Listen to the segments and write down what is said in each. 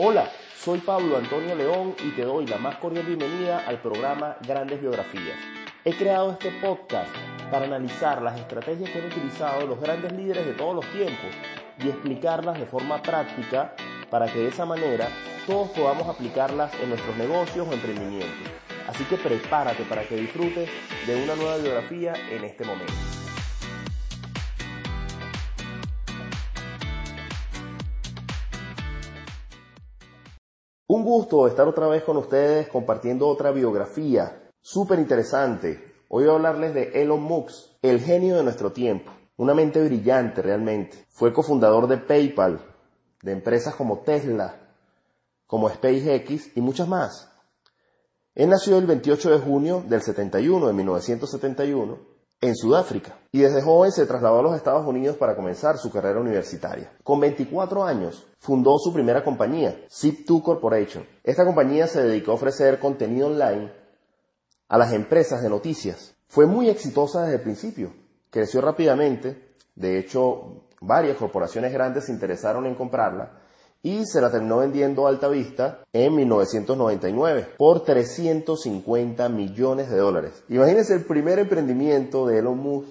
Hola, soy Pablo Antonio León y te doy la más cordial bienvenida al programa Grandes Biografías. He creado este podcast para analizar las estrategias que han utilizado los grandes líderes de todos los tiempos y explicarlas de forma práctica para que de esa manera todos podamos aplicarlas en nuestros negocios o emprendimientos. Así que prepárate para que disfrutes de una nueva biografía en este momento. Un gusto estar otra vez con ustedes compartiendo otra biografía súper interesante. Hoy voy a hablarles de Elon Musk, el genio de nuestro tiempo. Una mente brillante realmente. Fue cofundador de PayPal, de empresas como Tesla, como SpaceX y muchas más. Él nació el 28 de junio del 71, de 1971, en Sudáfrica y desde joven se trasladó a los Estados Unidos para comenzar su carrera universitaria. Con 24 años fundó su primera compañía, Zip2 Corporation. Esta compañía se dedicó a ofrecer contenido online a las empresas de noticias. Fue muy exitosa desde el principio, creció rápidamente, de hecho varias corporaciones grandes se interesaron en comprarla y se la terminó vendiendo a Alta Vista en 1999 por 350 millones de dólares. Imagínense el primer emprendimiento de Elon Musk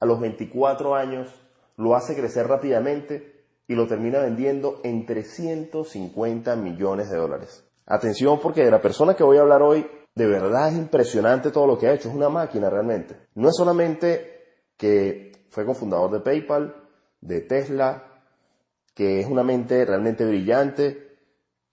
a los 24 años, lo hace crecer rápidamente y lo termina vendiendo en 350 millones de dólares. Atención porque de la persona que voy a hablar hoy, de verdad es impresionante todo lo que ha hecho, es una máquina realmente. No es solamente que fue cofundador de PayPal, de Tesla, que es una mente realmente brillante,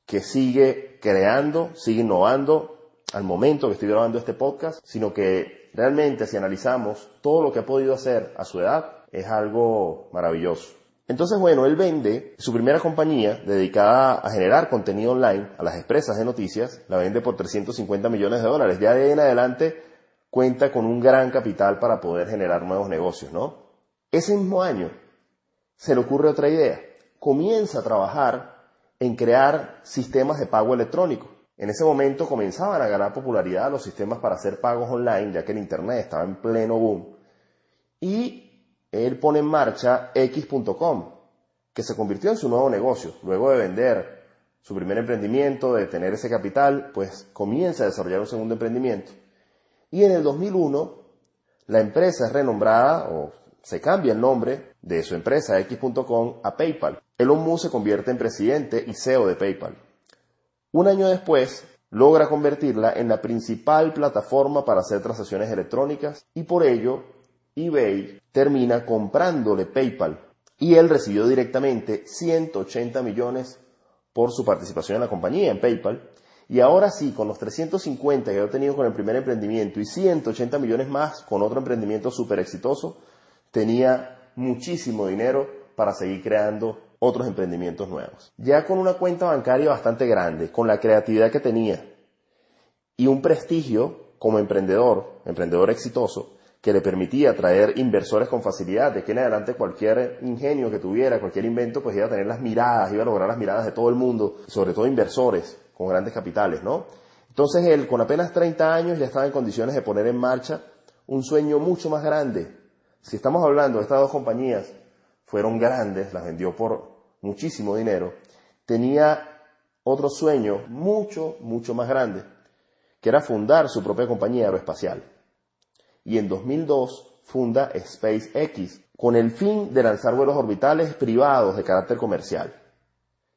que sigue creando, sigue innovando al momento que estoy grabando este podcast, sino que realmente si analizamos todo lo que ha podido hacer a su edad, es algo maravilloso. Entonces, bueno, él vende su primera compañía dedicada a generar contenido online a las empresas de noticias, la vende por 350 millones de dólares. Ya de en adelante cuenta con un gran capital para poder generar nuevos negocios, ¿no? Ese mismo año se le ocurre otra idea comienza a trabajar en crear sistemas de pago electrónico. En ese momento comenzaban a ganar popularidad los sistemas para hacer pagos online, ya que el Internet estaba en pleno boom. Y él pone en marcha X.com, que se convirtió en su nuevo negocio. Luego de vender su primer emprendimiento, de tener ese capital, pues comienza a desarrollar un segundo emprendimiento. Y en el 2001, la empresa es renombrada o se cambia el nombre de su empresa X.com a PayPal. Elon Musk se convierte en presidente y CEO de PayPal. Un año después, logra convertirla en la principal plataforma para hacer transacciones electrónicas y por ello eBay termina comprándole PayPal y él recibió directamente 180 millones por su participación en la compañía, en PayPal. Y ahora sí, con los 350 que había tenido con el primer emprendimiento y 180 millones más con otro emprendimiento súper exitoso, tenía muchísimo dinero para seguir creando otros emprendimientos nuevos. Ya con una cuenta bancaria bastante grande, con la creatividad que tenía y un prestigio como emprendedor, emprendedor exitoso, que le permitía atraer inversores con facilidad. De que en adelante cualquier ingenio que tuviera, cualquier invento, pues iba a tener las miradas, iba a lograr las miradas de todo el mundo, sobre todo inversores con grandes capitales, ¿no? Entonces él, con apenas 30 años, ya estaba en condiciones de poner en marcha un sueño mucho más grande, si estamos hablando estas dos compañías, fueron grandes, las vendió por muchísimo dinero, tenía otro sueño mucho, mucho más grande, que era fundar su propia compañía aeroespacial. Y en 2002 funda SpaceX con el fin de lanzar vuelos orbitales privados de carácter comercial.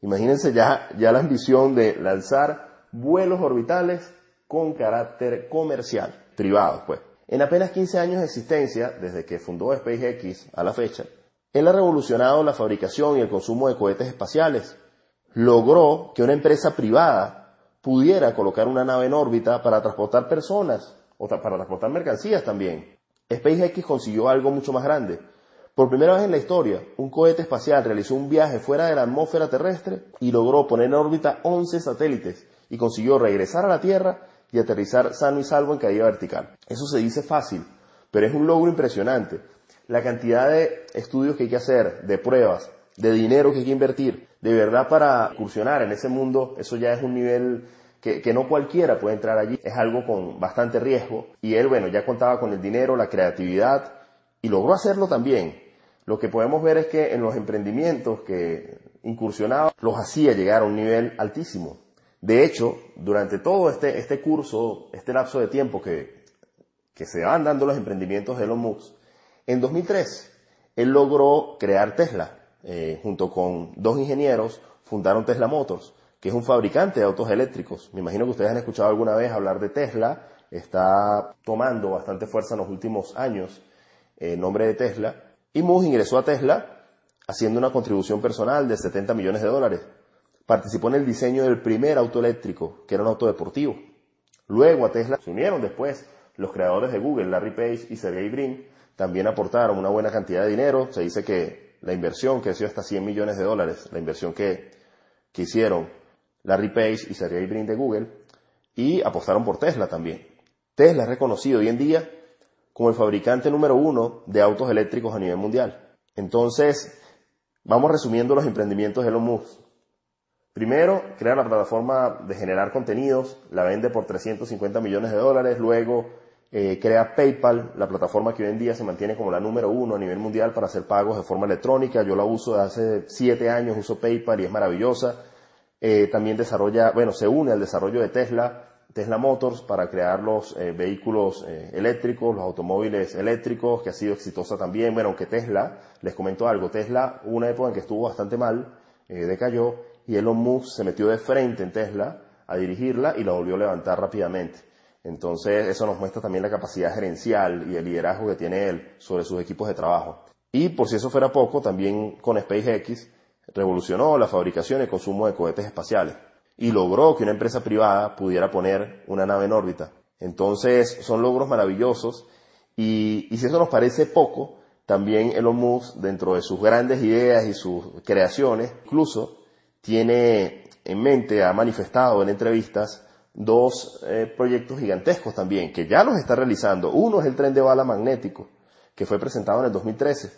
Imagínense ya, ya la ambición de lanzar vuelos orbitales con carácter comercial, privados pues. En apenas 15 años de existencia, desde que fundó SpaceX a la fecha, él ha revolucionado la fabricación y el consumo de cohetes espaciales. Logró que una empresa privada pudiera colocar una nave en órbita para transportar personas o para transportar mercancías también. SpaceX consiguió algo mucho más grande. Por primera vez en la historia, un cohete espacial realizó un viaje fuera de la atmósfera terrestre y logró poner en órbita 11 satélites y consiguió regresar a la Tierra y aterrizar sano y salvo en caída vertical. Eso se dice fácil, pero es un logro impresionante. La cantidad de estudios que hay que hacer, de pruebas, de dinero que hay que invertir, de verdad para incursionar en ese mundo, eso ya es un nivel que, que, no cualquiera puede entrar allí, es algo con bastante riesgo. Y él, bueno, ya contaba con el dinero, la creatividad y logró hacerlo también. lo que podemos ver es que en los emprendimientos que incursionaba los hacía llegar a un nivel altísimo. De hecho, durante todo este, este curso, este lapso de tiempo que, que se van dando los emprendimientos de Elon Musk, en 2003 él logró crear Tesla. Eh, junto con dos ingenieros fundaron Tesla Motors, que es un fabricante de autos eléctricos. Me imagino que ustedes han escuchado alguna vez hablar de Tesla. Está tomando bastante fuerza en los últimos años el nombre de Tesla. Y Musk ingresó a Tesla haciendo una contribución personal de 70 millones de dólares. Participó en el diseño del primer auto eléctrico, que era un auto deportivo. Luego a Tesla se unieron después los creadores de Google, Larry Page y Sergey Brin, también aportaron una buena cantidad de dinero. Se dice que la inversión creció hasta 100 millones de dólares, la inversión que, que hicieron Larry Page y Sergey Brin de Google, y apostaron por Tesla también. Tesla es reconocido hoy en día como el fabricante número uno de autos eléctricos a nivel mundial. Entonces, vamos resumiendo los emprendimientos de Elon Musk. Primero, crea la plataforma de generar contenidos, la vende por 350 millones de dólares, luego eh, crea PayPal, la plataforma que hoy en día se mantiene como la número uno a nivel mundial para hacer pagos de forma electrónica. Yo la uso desde hace siete años, uso PayPal y es maravillosa. Eh, también desarrolla, bueno, se une al desarrollo de Tesla, Tesla Motors para crear los eh, vehículos eléctricos, los automóviles eléctricos, que ha sido exitosa también. Bueno, aunque Tesla, les comento algo, Tesla una época en que estuvo bastante mal, decayó, y Elon Musk se metió de frente en Tesla a dirigirla y la volvió a levantar rápidamente. Entonces, eso nos muestra también la capacidad gerencial y el liderazgo que tiene él sobre sus equipos de trabajo. Y por si eso fuera poco, también con SpaceX revolucionó la fabricación y el consumo de cohetes espaciales y logró que una empresa privada pudiera poner una nave en órbita. Entonces, son logros maravillosos y, y si eso nos parece poco, también Elon Musk, dentro de sus grandes ideas y sus creaciones, incluso tiene en mente, ha manifestado en entrevistas, dos eh, proyectos gigantescos también, que ya los está realizando. Uno es el tren de bala magnético, que fue presentado en el 2013.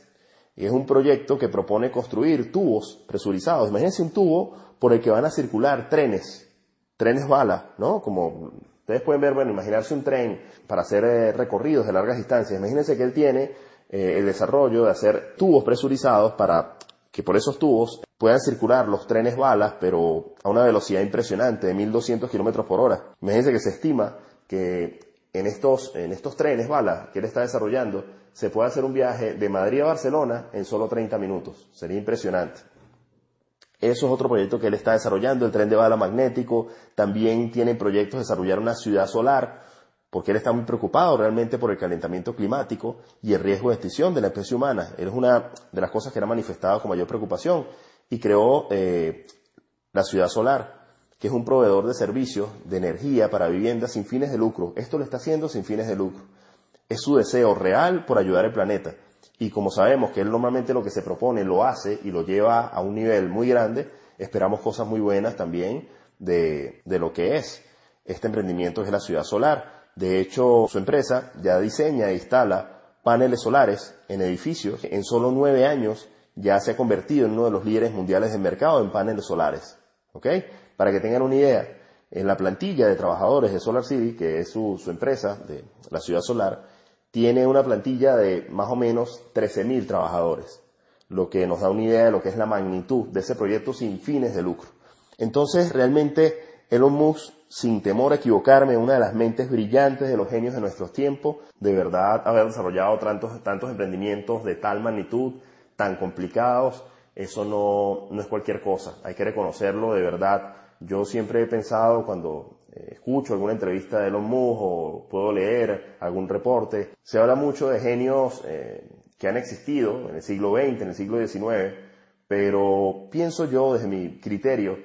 Y es un proyecto que propone construir tubos presurizados. Imagínense un tubo por el que van a circular trenes, trenes bala, ¿no? Como ustedes pueden ver, bueno, imaginarse un tren para hacer eh, recorridos de largas distancias. Imagínense que él tiene eh, el desarrollo de hacer tubos presurizados para que por esos tubos puedan circular los trenes balas, pero a una velocidad impresionante de 1200 kilómetros por hora. Imagínense que se estima que en estos, en estos trenes balas que él está desarrollando se puede hacer un viaje de Madrid a Barcelona en solo 30 minutos. Sería impresionante. Eso es otro proyecto que él está desarrollando, el tren de bala magnético. También tiene proyectos de desarrollar una ciudad solar porque él está muy preocupado realmente por el calentamiento climático y el riesgo de extinción de la especie humana. Es una de las cosas que era manifestado con mayor preocupación y creó eh, la ciudad solar, que es un proveedor de servicios de energía para viviendas sin fines de lucro. Esto lo está haciendo sin fines de lucro. Es su deseo real por ayudar al planeta. Y como sabemos que él normalmente lo que se propone lo hace y lo lleva a un nivel muy grande, esperamos cosas muy buenas también de, de lo que es este emprendimiento que es la ciudad solar de hecho, su empresa ya diseña e instala paneles solares en edificios. En solo nueve años ya se ha convertido en uno de los líderes mundiales del mercado en paneles solares. ¿Ok? Para que tengan una idea, en la plantilla de trabajadores de Solar City, que es su, empresa de la ciudad solar, tiene una plantilla de más o menos 13.000 trabajadores, lo que nos da una idea de lo que es la magnitud de ese proyecto sin fines de lucro. Entonces, realmente, Elon Musk sin temor a equivocarme, una de las mentes brillantes de los genios de nuestros tiempos, de verdad haber desarrollado tantos, tantos emprendimientos de tal magnitud, tan complicados, eso no, no es cualquier cosa, hay que reconocerlo de verdad. Yo siempre he pensado cuando eh, escucho alguna entrevista de Elon Musk o puedo leer algún reporte, se habla mucho de genios eh, que han existido en el siglo XX, en el siglo XIX, pero pienso yo desde mi criterio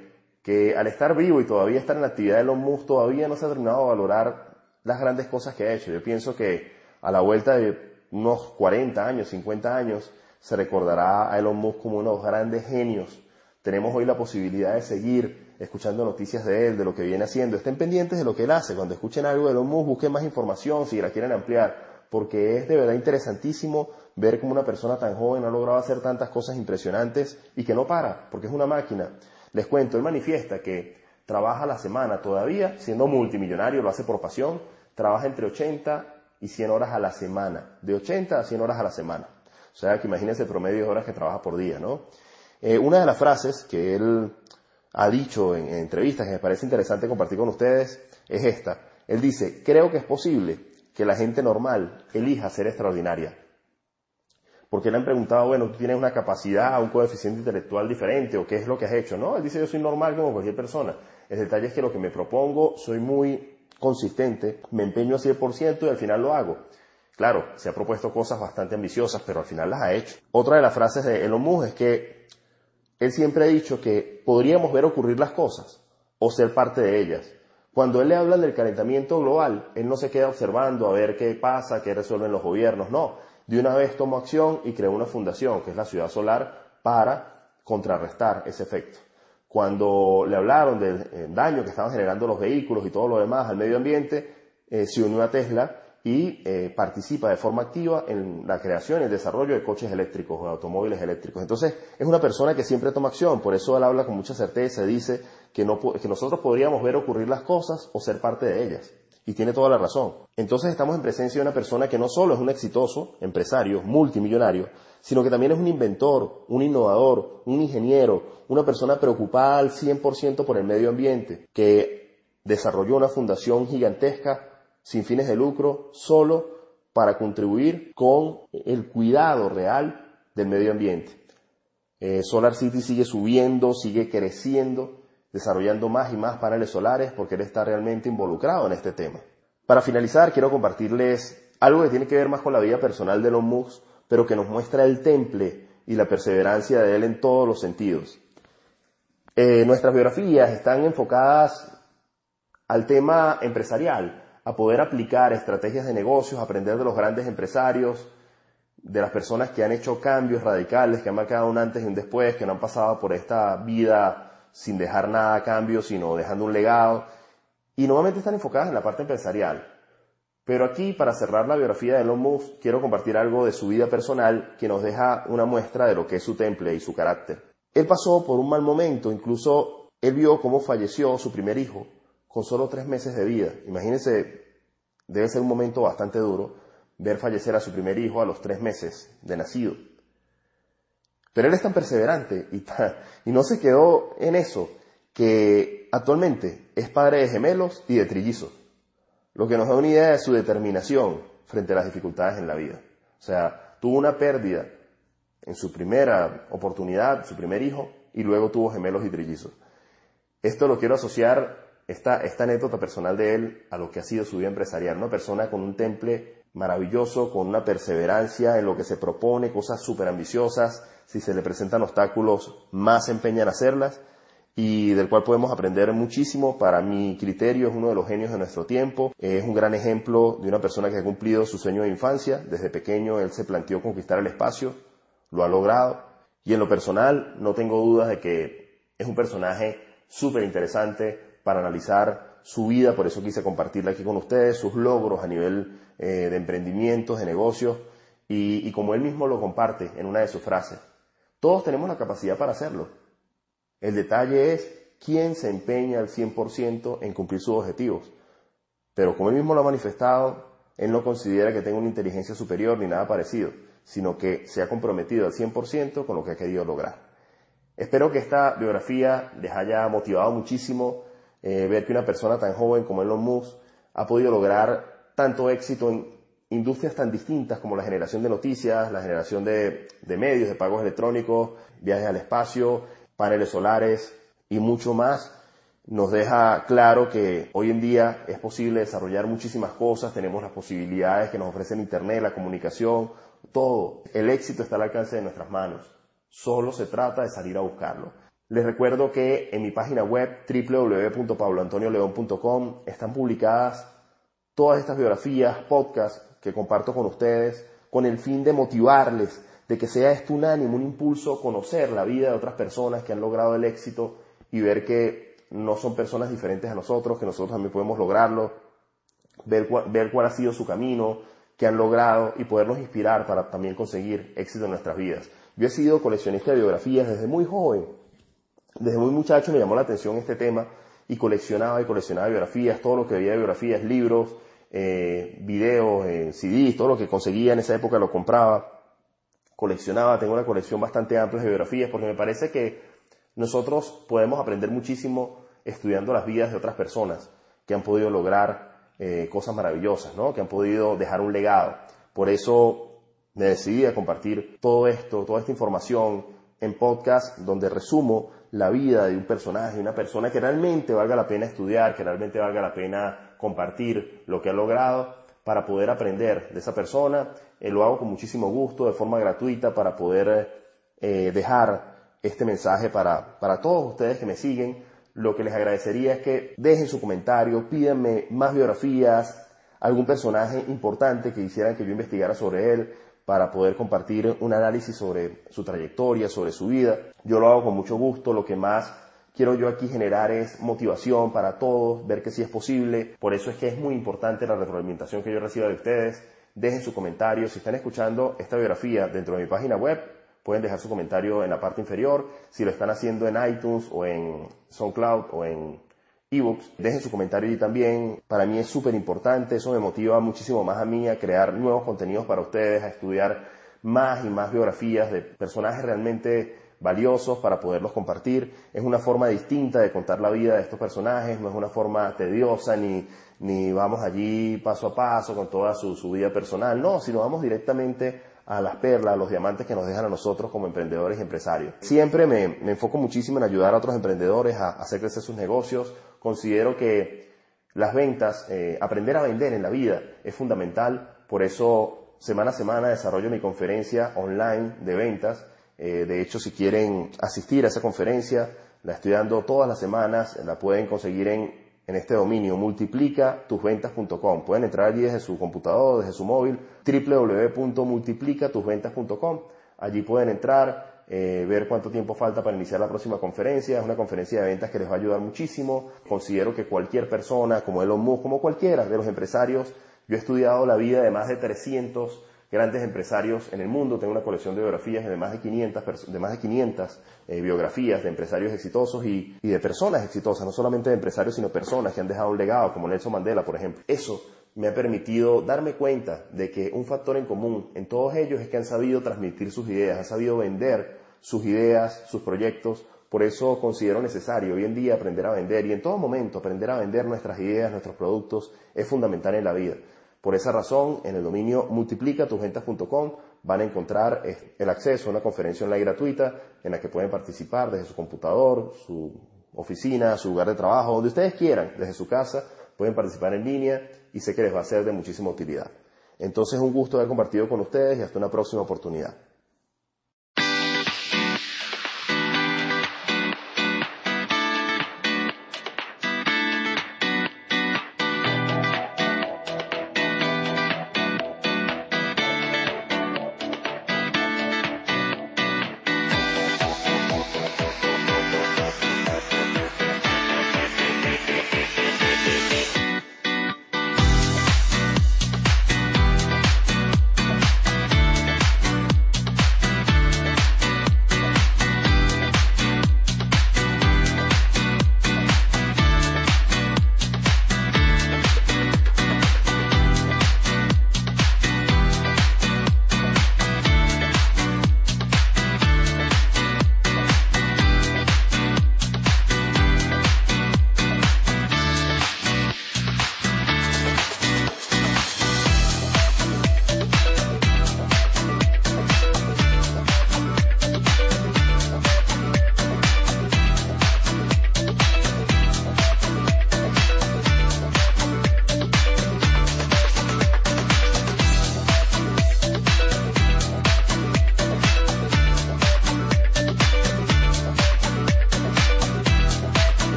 que al estar vivo y todavía estar en la actividad de Elon Musk, todavía no se ha terminado de valorar las grandes cosas que ha hecho. Yo pienso que a la vuelta de unos 40 años, 50 años, se recordará a Elon Musk como uno de los grandes genios. Tenemos hoy la posibilidad de seguir escuchando noticias de él, de lo que viene haciendo. Estén pendientes de lo que él hace. Cuando escuchen algo de Elon Musk, busquen más información si la quieren ampliar, porque es de verdad interesantísimo ver cómo una persona tan joven ha logrado hacer tantas cosas impresionantes y que no para, porque es una máquina. Les cuento, él manifiesta que trabaja la semana todavía, siendo multimillonario, lo hace por pasión, trabaja entre 80 y 100 horas a la semana, de 80 a 100 horas a la semana. O sea, que imagínense el promedio de horas que trabaja por día, ¿no? Eh, una de las frases que él ha dicho en, entrevistas que me parece interesante compartir con ustedes es esta. Él dice, creo que es posible que la gente normal elija ser extraordinaria. Porque le han preguntado, bueno, tú tienes una capacidad, un coeficiente intelectual diferente, o qué es lo que has hecho, ¿no? Él dice, yo soy normal como cualquier persona. El detalle es que lo que me propongo, soy muy consistente, me empeño al 100% y al final lo hago. Claro, se ha propuesto cosas bastante ambiciosas, pero al final las ha hecho. Otra de las frases de Elon Musk es que él siempre ha dicho que podríamos ver ocurrir las cosas o ser parte de ellas. Cuando él le habla del calentamiento global, él no se queda observando a ver qué pasa, qué resuelven los gobiernos, no. De una vez tomó acción y creó una fundación, que es la Ciudad Solar, para contrarrestar ese efecto. Cuando le hablaron del eh, daño que estaban generando los vehículos y todo lo demás al medio ambiente, eh, se unió a Tesla y eh, participa de forma activa en la creación y el desarrollo de coches eléctricos o automóviles eléctricos. Entonces, es una persona que siempre toma acción, por eso él habla con mucha certeza, dice que, no, que nosotros podríamos ver ocurrir las cosas o ser parte de ellas. Y tiene toda la razón. Entonces estamos en presencia de una persona que no solo es un exitoso empresario, multimillonario, sino que también es un inventor, un innovador, un ingeniero, una persona preocupada al 100% por el medio ambiente, que desarrolló una fundación gigantesca sin fines de lucro, solo para contribuir con el cuidado real del medio ambiente. Eh, Solar City sigue subiendo, sigue creciendo, desarrollando más y más paneles solares porque él está realmente involucrado en este tema. Para finalizar, quiero compartirles algo que tiene que ver más con la vida personal de Elon Musk, pero que nos muestra el temple y la perseverancia de él en todos los sentidos. Eh, nuestras biografías están enfocadas al tema empresarial, a poder aplicar estrategias de negocios, aprender de los grandes empresarios, de las personas que han hecho cambios radicales, que han marcado un antes y un después, que no han pasado por esta vida sin dejar nada a cambio, sino dejando un legado. Y nuevamente están enfocadas en la parte empresarial. Pero aquí, para cerrar la biografía de Elon Musk, quiero compartir algo de su vida personal que nos deja una muestra de lo que es su temple y su carácter. Él pasó por un mal momento, incluso él vio cómo falleció su primer hijo, con solo tres meses de vida. Imagínense, debe ser un momento bastante duro ver fallecer a su primer hijo a los tres meses de nacido. Pero él es tan perseverante y, y no se quedó en eso, que actualmente es padre de gemelos y de trillizos, lo que nos da una idea de su determinación frente a las dificultades en la vida. O sea, tuvo una pérdida en su primera oportunidad, su primer hijo, y luego tuvo gemelos y trillizos. Esto lo quiero asociar esta, esta anécdota personal de él a lo que ha sido su vida empresarial. Una persona con un temple maravilloso, con una perseverancia en lo que se propone, cosas súper ambiciosas. Si se le presentan obstáculos, más se empeña en hacerlas y del cual podemos aprender muchísimo. Para mi criterio es uno de los genios de nuestro tiempo. Es un gran ejemplo de una persona que ha cumplido su sueño de infancia. Desde pequeño él se planteó conquistar el espacio, lo ha logrado. Y en lo personal no tengo dudas de que es un personaje súper interesante, para analizar su vida, por eso quise compartirla aquí con ustedes, sus logros a nivel eh, de emprendimientos, de negocios, y, como él mismo lo comparte en una de sus frases, todos tenemos la capacidad para hacerlo. El detalle es quién se empeña al 100% en cumplir sus objetivos. Pero como él mismo lo ha manifestado, él no considera que tenga una inteligencia superior ni nada parecido, sino que se ha comprometido al 100% con lo que ha querido lograr. Espero que esta biografía les haya motivado muchísimo eh, ver que una persona tan joven como Elon Musk ha podido lograr tanto éxito en industrias tan distintas como la generación de noticias, la generación de, de medios, de pagos electrónicos, viajes al espacio, paneles solares y mucho más, nos deja claro que hoy en día es posible desarrollar muchísimas cosas, tenemos las posibilidades que nos ofrecen Internet, la comunicación, todo. El éxito está al alcance de nuestras manos. Solo se trata de salir a buscarlo. Les recuerdo que en mi página web www.pabloantonioleon.com están publicadas todas estas biografías, podcasts que comparto con ustedes con el fin de motivarles, de que sea esto un ánimo, un impulso, conocer la vida de otras personas que han logrado el éxito y ver que no son personas diferentes a nosotros, que nosotros también podemos lograrlo, ver, ver cuál ha sido su camino, que han logrado y podernos inspirar para también conseguir éxito en nuestras vidas. Yo he sido coleccionista de biografías desde muy joven desde muy muchacho me llamó la atención este tema y coleccionaba y coleccionaba biografías, todo lo que había de biografías, libros, eh, videos, eh, CDs, todo lo que conseguía en esa época lo compraba. coleccionaba, tengo una colección bastante amplia de biografías, porque me parece que nosotros podemos aprender muchísimo estudiando las vidas de otras personas que han podido lograr eh, cosas maravillosas, ¿no? que han podido dejar un legado. Por eso me decidí a compartir todo esto, toda esta información en podcast donde resumo la vida de un personaje, una persona que realmente valga la pena estudiar, que realmente valga la pena compartir lo que ha logrado para poder aprender de esa persona. Eh, lo hago con muchísimo gusto, de forma gratuita, para poder eh, dejar este mensaje para, para todos ustedes que me siguen. Lo que les agradecería es que dejen su comentario, pídanme más biografías, algún personaje importante que quisieran que yo investigara sobre él para poder compartir un análisis sobre su trayectoria, sobre su vida. Yo lo hago con mucho gusto, lo que más quiero yo aquí generar es motivación para todos, ver que sí es posible. Por eso es que es muy importante la retroalimentación que yo reciba de ustedes. Dejen su comentario. Si están escuchando esta biografía dentro de mi página web, pueden dejar su comentario en la parte inferior. Si lo están haciendo en iTunes o en SoundCloud o en ebooks, dejen su comentario y también. Para mí es súper importante, eso me motiva muchísimo más a mí a crear nuevos contenidos para ustedes, a estudiar más y más biografías de personajes realmente valiosos para poderlos compartir. Es una forma distinta de contar la vida de estos personajes, no es una forma tediosa ni, ni vamos allí paso a paso con toda su, su vida personal, no, sino vamos directamente a las perlas, a los diamantes que nos dejan a nosotros como emprendedores y empresarios. Siempre me, me enfoco muchísimo en ayudar a otros emprendedores a, hacer crecer sus negocios. Considero que las ventas, eh, aprender a vender en la vida es fundamental. Por eso, semana a semana desarrollo mi conferencia online de ventas. Eh, de hecho, si quieren asistir a esa conferencia, la estoy dando todas las semanas. La pueden conseguir en en este dominio, multiplicatusventas.com. Pueden entrar allí desde su computador, desde su móvil, www.multiplicatusventas.com. Allí pueden entrar, eh, ver cuánto tiempo falta para iniciar la próxima conferencia. Es una conferencia de ventas que les va a ayudar muchísimo. Considero que cualquier persona, como Elon Musk, como cualquiera de los empresarios, yo he estudiado la vida de más de 300 grandes empresarios en el mundo. Tengo una colección de biografías de más de 500, de más de 500 eh, biografías de empresarios exitosos y, y, de personas exitosas, no solamente de empresarios, sino personas que han dejado un legado, como Nelson Mandela, por ejemplo. Eso me ha permitido darme cuenta de que un factor en común en todos ellos es que han sabido transmitir sus ideas, han sabido vender sus ideas, sus proyectos. Por eso considero necesario hoy en día aprender a vender y en todo momento aprender a vender nuestras ideas, nuestros productos es fundamental en la vida. Por esa razón, en el dominio multiplicatusventas.com van a encontrar eh, el acceso a una conferencia online gratuita en la que pueden participar desde su computador, su oficina, su lugar de trabajo, donde ustedes quieran, desde su casa, pueden participar en línea y sé que les va a ser de muchísima utilidad. Entonces, un gusto haber compartido con ustedes y hasta una próxima oportunidad.